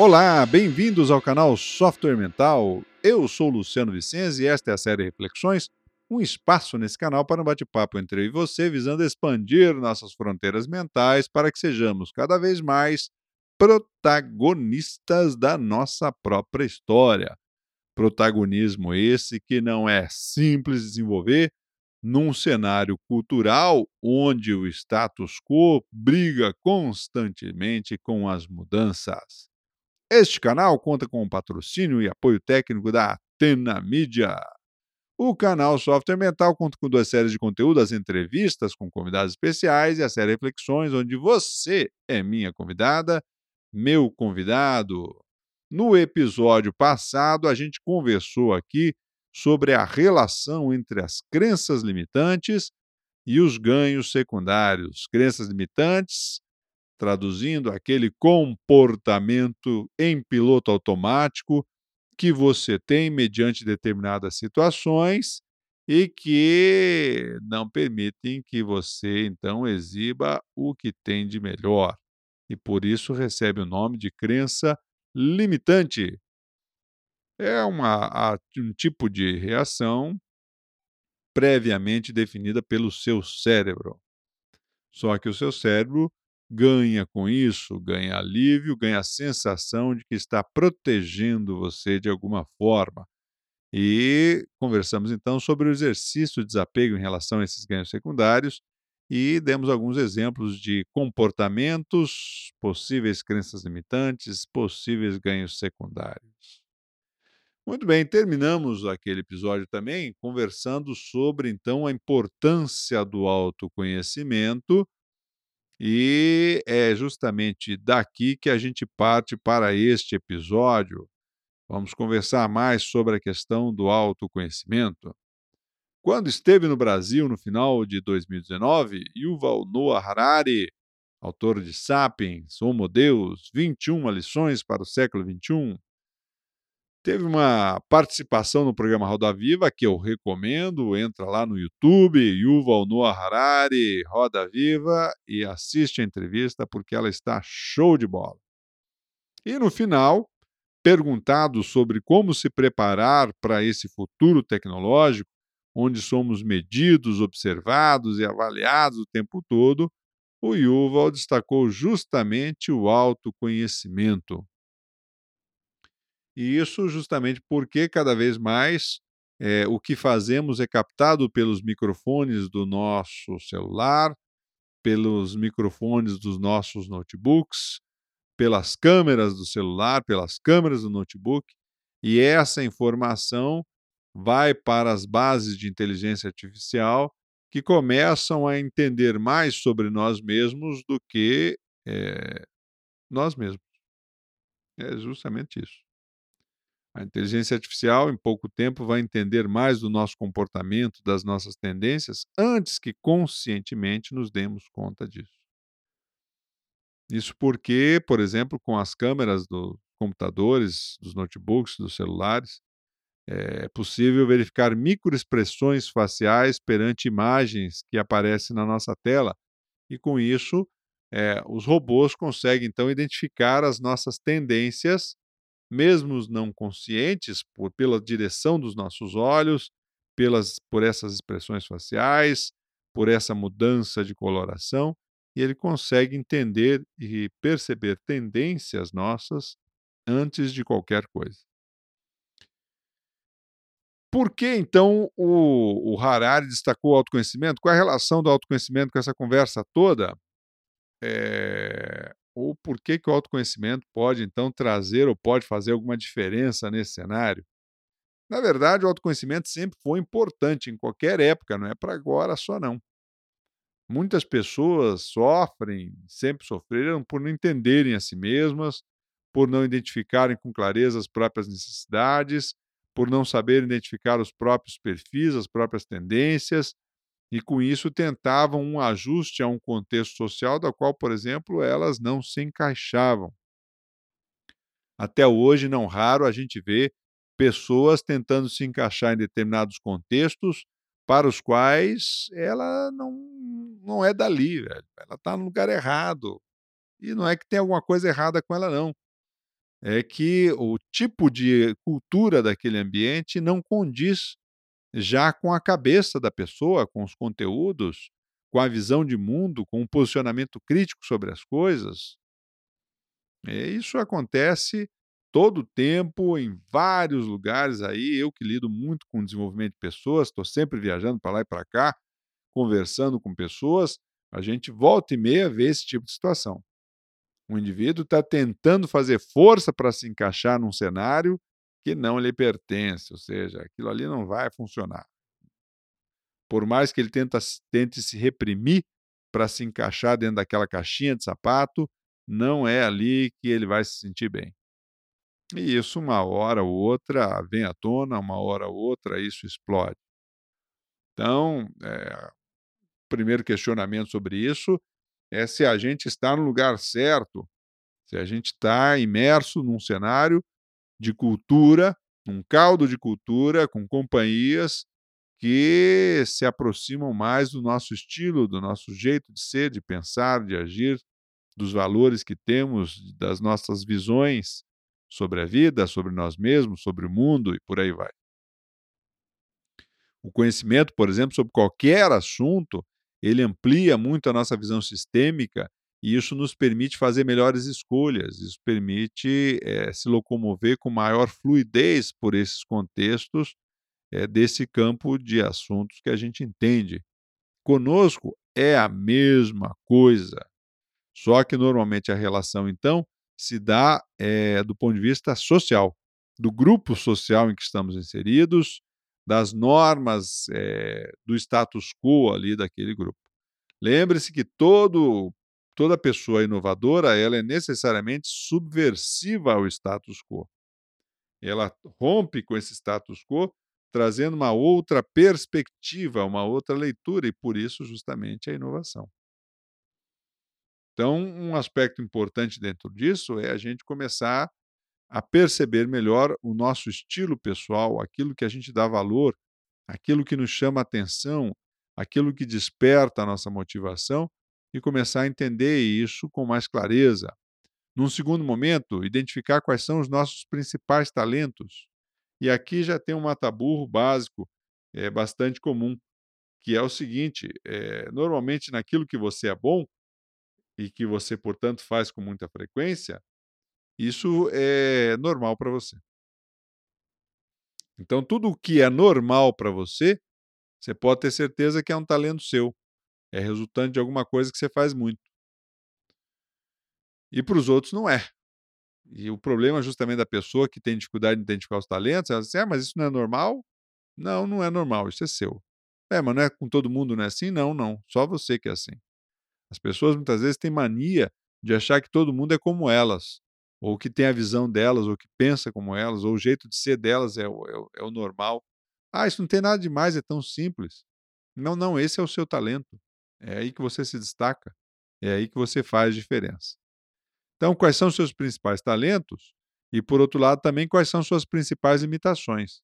Olá, bem-vindos ao canal Software Mental. Eu sou Luciano Vicenzi e esta é a série Reflexões, um espaço nesse canal para um bate-papo entre eu e você, visando expandir nossas fronteiras mentais para que sejamos cada vez mais protagonistas da nossa própria história. Protagonismo esse que não é simples desenvolver num cenário cultural onde o status quo briga constantemente com as mudanças. Este canal conta com o patrocínio e apoio técnico da Atena Mídia. O canal Software Mental conta com duas séries de conteúdo, as entrevistas com convidados especiais e a série Reflexões, onde você é minha convidada, meu convidado. No episódio passado, a gente conversou aqui sobre a relação entre as crenças limitantes e os ganhos secundários. Crenças limitantes traduzindo aquele comportamento em piloto automático que você tem mediante determinadas situações e que não permitem que você então exiba o que tem de melhor. E por isso recebe o nome de crença limitante. É uma, um tipo de reação previamente definida pelo seu cérebro. Só que o seu cérebro ganha com isso, ganha alívio, ganha a sensação de que está protegendo você de alguma forma. E conversamos então sobre o exercício de desapego em relação a esses ganhos secundários e demos alguns exemplos de comportamentos, possíveis crenças limitantes, possíveis ganhos secundários. Muito bem, terminamos aquele episódio também conversando sobre então a importância do autoconhecimento e é justamente daqui que a gente parte para este episódio. Vamos conversar mais sobre a questão do autoconhecimento. Quando esteve no Brasil no final de 2019, Yuval Noah Harari, autor de Sapiens, Homo Deus, 21 lições para o século XXI, Teve uma participação no programa Roda Viva, que eu recomendo. Entra lá no YouTube, Yuval Noah Harari, Roda Viva, e assiste a entrevista, porque ela está show de bola. E no final, perguntado sobre como se preparar para esse futuro tecnológico, onde somos medidos, observados e avaliados o tempo todo, o Yuval destacou justamente o autoconhecimento. E isso justamente porque cada vez mais é, o que fazemos é captado pelos microfones do nosso celular, pelos microfones dos nossos notebooks, pelas câmeras do celular, pelas câmeras do notebook, e essa informação vai para as bases de inteligência artificial que começam a entender mais sobre nós mesmos do que é, nós mesmos. É justamente isso. A inteligência artificial, em pouco tempo, vai entender mais do nosso comportamento, das nossas tendências, antes que conscientemente nos demos conta disso. Isso porque, por exemplo, com as câmeras dos computadores, dos notebooks, dos celulares, é possível verificar microexpressões faciais perante imagens que aparecem na nossa tela. E com isso, é, os robôs conseguem então identificar as nossas tendências mesmo não conscientes, por, pela direção dos nossos olhos, pelas, por essas expressões faciais, por essa mudança de coloração, e ele consegue entender e perceber tendências nossas antes de qualquer coisa. Por que então o, o Harari destacou o autoconhecimento? Qual é a relação do autoconhecimento com essa conversa toda? É, ou por que, que o autoconhecimento pode, então, trazer ou pode fazer alguma diferença nesse cenário? Na verdade, o autoconhecimento sempre foi importante em qualquer época, não é para agora só não. Muitas pessoas sofrem, sempre sofreram por não entenderem a si mesmas, por não identificarem com clareza as próprias necessidades, por não saber identificar os próprios perfis, as próprias tendências, e com isso tentavam um ajuste a um contexto social da qual, por exemplo, elas não se encaixavam. Até hoje, não raro, a gente vê pessoas tentando se encaixar em determinados contextos para os quais ela não, não é dali, velho. ela está no lugar errado. E não é que tem alguma coisa errada com ela, não. é que o tipo de cultura daquele ambiente não condiz já com a cabeça da pessoa, com os conteúdos, com a visão de mundo, com um posicionamento crítico sobre as coisas. E isso acontece todo o tempo, em vários lugares aí. Eu que lido muito com desenvolvimento de pessoas, estou sempre viajando para lá e para cá, conversando com pessoas, a gente volta e meia vê esse tipo de situação. O indivíduo está tentando fazer força para se encaixar num cenário que não lhe pertence, ou seja, aquilo ali não vai funcionar. Por mais que ele tenta, tente se reprimir para se encaixar dentro daquela caixinha de sapato, não é ali que ele vai se sentir bem. E isso, uma hora ou outra, vem à tona, uma hora ou outra, isso explode. Então, é, primeiro questionamento sobre isso é se a gente está no lugar certo, se a gente está imerso num cenário de cultura, um caldo de cultura com companhias que se aproximam mais do nosso estilo, do nosso jeito de ser, de pensar, de agir, dos valores que temos, das nossas visões sobre a vida, sobre nós mesmos, sobre o mundo e por aí vai. O conhecimento, por exemplo, sobre qualquer assunto, ele amplia muito a nossa visão sistêmica e isso nos permite fazer melhores escolhas, isso permite é, se locomover com maior fluidez por esses contextos é, desse campo de assuntos que a gente entende. Conosco é a mesma coisa, só que normalmente a relação, então, se dá é, do ponto de vista social, do grupo social em que estamos inseridos, das normas do status quo ali daquele grupo. Lembre-se que todo, toda pessoa inovadora ela é necessariamente subversiva ao status quo. Ela rompe com esse status quo, trazendo uma outra perspectiva, uma outra leitura, e por isso, justamente, a inovação. Então, um aspecto importante dentro disso é a gente começar a perceber melhor o nosso estilo pessoal, aquilo que a gente dá valor, aquilo que nos chama atenção, aquilo que desperta a nossa motivação e começar a entender isso com mais clareza. Num segundo momento, identificar quais são os nossos principais talentos. E aqui já tem um mataburro básico, é bastante comum, que é o seguinte: é, normalmente naquilo que você é bom e que você, portanto, faz com muita frequência, isso é normal para você. Então, tudo o que é normal para você, você pode ter certeza que é um talento seu. É resultante de alguma coisa que você faz muito. E para os outros não é. E o problema justamente da pessoa que tem dificuldade de identificar os talentos, ela diz, ah, mas isso não é normal? Não, não é normal, isso é seu. É, mas não é com todo mundo, não é assim? Não, não. Só você que é assim. As pessoas muitas vezes têm mania de achar que todo mundo é como elas ou que tem a visão delas, ou que pensa como elas, ou o jeito de ser delas é o, é é o normal. Ah, isso não tem nada demais, é tão simples. Não, não, esse é o seu talento. É aí que você se destaca. É aí que você faz diferença. Então, quais são os seus principais talentos? E, por outro lado, também quais são suas principais limitações.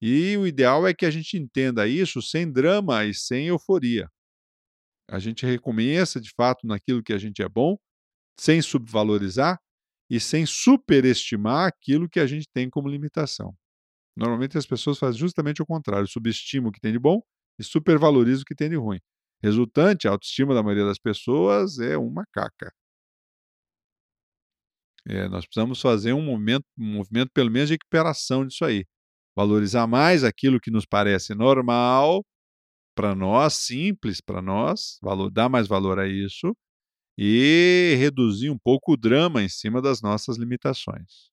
E o ideal é que a gente entenda isso sem drama e sem euforia. A gente reconheça de fato naquilo que a gente é bom, sem subvalorizar, e sem superestimar aquilo que a gente tem como limitação. Normalmente as pessoas fazem justamente o contrário, subestimam o que tem de bom e supervalorizam o que tem de ruim. Resultante, a autoestima da maioria das pessoas é uma caca. É, nós precisamos fazer um movimento, um movimento, pelo menos, de recuperação disso aí. Valorizar mais aquilo que nos parece normal, para nós, simples para nós, valor, dar mais valor a isso, e reduzir um pouco o drama em cima das nossas limitações.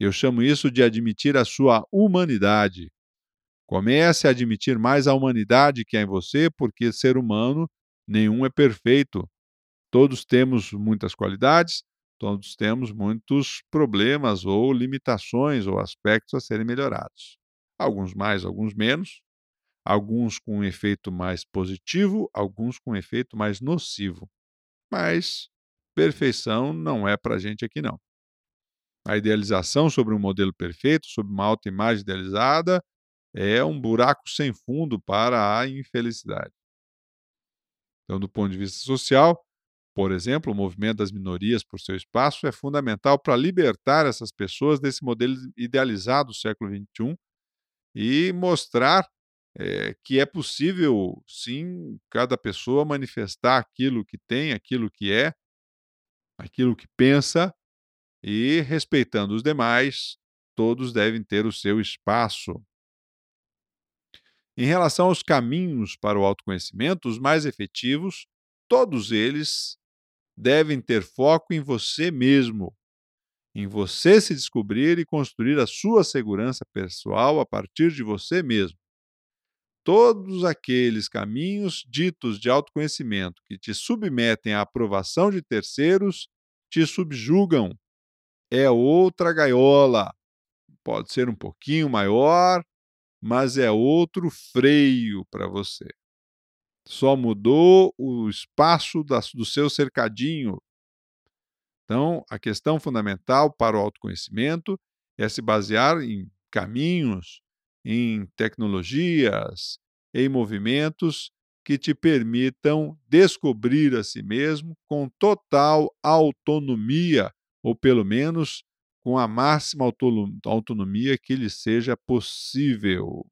Eu chamo isso de admitir a sua humanidade. Comece a admitir mais a humanidade que há em você, porque ser humano nenhum é perfeito. Todos temos muitas qualidades, todos temos muitos problemas ou limitações ou aspectos a serem melhorados. Alguns mais, alguns menos, alguns com um efeito mais positivo, alguns com um efeito mais nocivo. Mas perfeição não é para a gente aqui, não. A idealização sobre um modelo perfeito, sobre uma autoimagem idealizada, é um buraco sem fundo para a infelicidade. Então, do ponto de vista social, Por exemplo, o movimento das minorias por seu espaço é fundamental para libertar essas pessoas desse modelo idealizado do século XXI e mostrar é, que é possível, sim, cada pessoa manifestar aquilo que tem, aquilo que é, aquilo que pensa, e respeitando os demais, todos devem ter o seu espaço. Em relação aos caminhos para o autoconhecimento, os mais efetivos, todos eles devem ter foco em você mesmo, em você se descobrir e construir a sua segurança pessoal a partir de você mesmo. Todos aqueles caminhos ditos de autoconhecimento que te submetem à aprovação de terceiros te subjugam. É outra gaiola. Pode ser um pouquinho maior, mas é outro freio para você. Só mudou o espaço do seu cercadinho. Então, a questão fundamental para o autoconhecimento é se basear em caminhos, em tecnologias, em movimentos que te permitam descobrir a si mesmo com total autonomia, ou pelo menos com a máxima autonomia que lhe seja possível.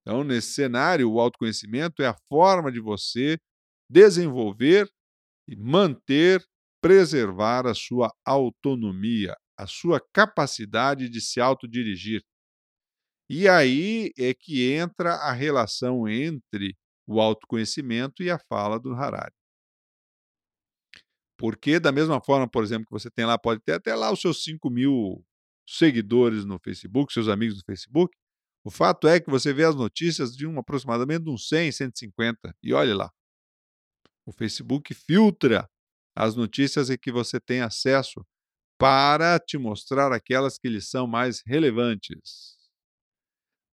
Então, nesse cenário, o autoconhecimento é a forma de você desenvolver e manter, preservar a sua autonomia, a sua capacidade de se autodirigir. E aí é que entra a relação entre o autoconhecimento e a fala do Harari. Porque, da mesma forma, por exemplo, que você tem lá, pode ter até lá os seus 5 mil seguidores no Facebook, seus amigos no Facebook, o fato é que você vê as notícias de um aproximadamente uns 100, 150, e olhe lá. O Facebook filtra as notícias que você tem acesso para te mostrar aquelas que lhe são mais relevantes.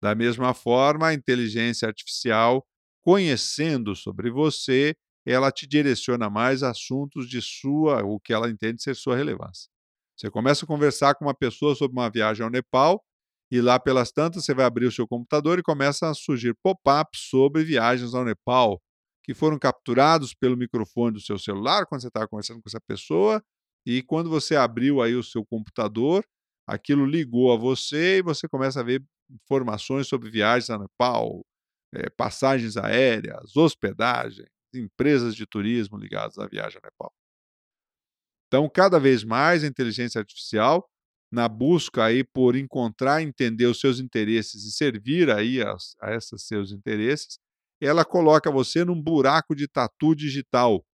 Da mesma forma, a inteligência artificial, conhecendo sobre você, ela te direciona mais assuntos de sua, o que ela entende ser sua relevância. Você começa a conversar com uma pessoa sobre uma viagem ao Nepal, e lá pelas tantas você vai abrir o seu computador e começa a surgir pop-ups sobre viagens ao Nepal, que foram capturados pelo microfone do seu celular quando você estava conversando com essa pessoa, e quando você abriu aí o seu computador, aquilo ligou a você e você começa a ver informações sobre viagens ao Nepal, é, passagens aéreas, hospedagem, empresas de turismo ligadas à viagem ao Nepal. Então, cada vez mais a inteligência artificial na busca aí por encontrar, entender os seus interesses e servir aí a, a esses seus interesses, ela coloca você num buraco de tatu digital.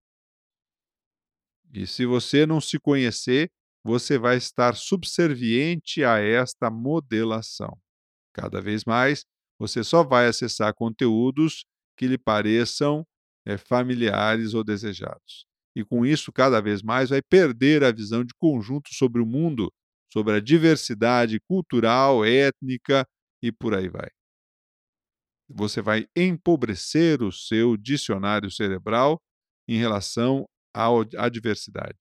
E se você não se conhecer, você vai estar subserviente a esta modelação. Cada vez mais, você só vai acessar conteúdos que lhe pareçam é, familiares ou desejados. E com isso, cada vez mais, vai perder a visão de conjunto sobre o mundo sobre a diversidade cultural, étnica e por aí vai. Você vai empobrecer o seu dicionário cerebral em relação à diversidade.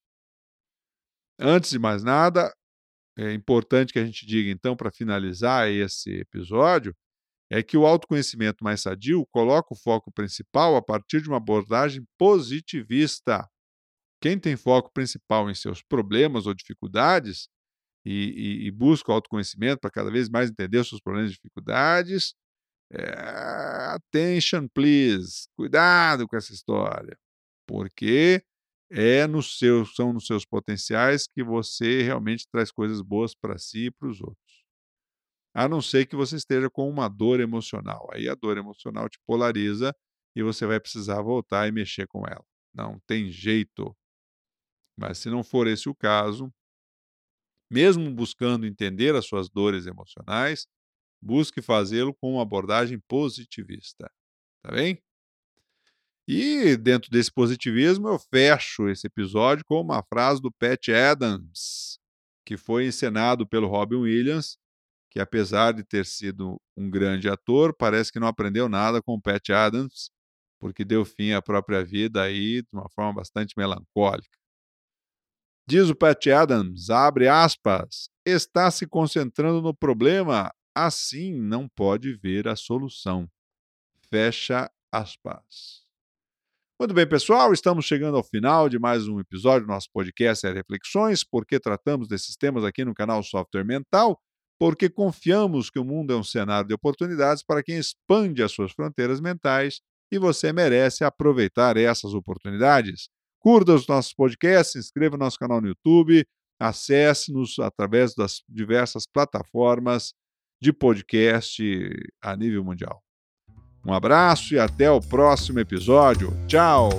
Antes de mais nada, é importante que a gente diga, então, para finalizar esse episódio, é que o autoconhecimento mais sadio coloca o foco principal a partir de uma abordagem positivista. Quem tem foco principal em seus problemas ou dificuldades e, e, e busca o autoconhecimento para cada vez mais entender os seus problemas e dificuldades, é, attention, please. Cuidado com essa história. Porque é no seu, são nos seus potenciais que você realmente traz coisas boas para si e para os outros. A não ser que você esteja com uma dor emocional. Aí a dor emocional te polariza e você vai precisar voltar e mexer com ela. Não tem jeito. Mas se não for esse o caso, mesmo buscando entender as suas dores emocionais, busque fazê-lo com uma abordagem positivista. Tá bem? E dentro desse positivismo, eu fecho esse episódio com uma frase do Pat Adams, que foi encenado pelo Robin Williams, que apesar de ter sido um grande ator, parece que não aprendeu nada com o Pat Adams, porque deu fim à própria vida aí de uma forma bastante melancólica. Diz o Pat Adams, abre aspas, está se concentrando no problema, assim não pode ver a solução. Fecha aspas. Muito bem, pessoal, estamos chegando ao final de mais um episódio do nosso podcast Reflexões, porque tratamos desses temas aqui no canal Software Mental, porque confiamos que o mundo é um cenário de oportunidades para quem expande as suas fronteiras mentais e você merece aproveitar essas oportunidades. Curta os nossos podcasts, se inscreva no nosso canal no YouTube, acesse-nos através das diversas plataformas de podcast a nível mundial. Um abraço e até o próximo episódio. Tchau!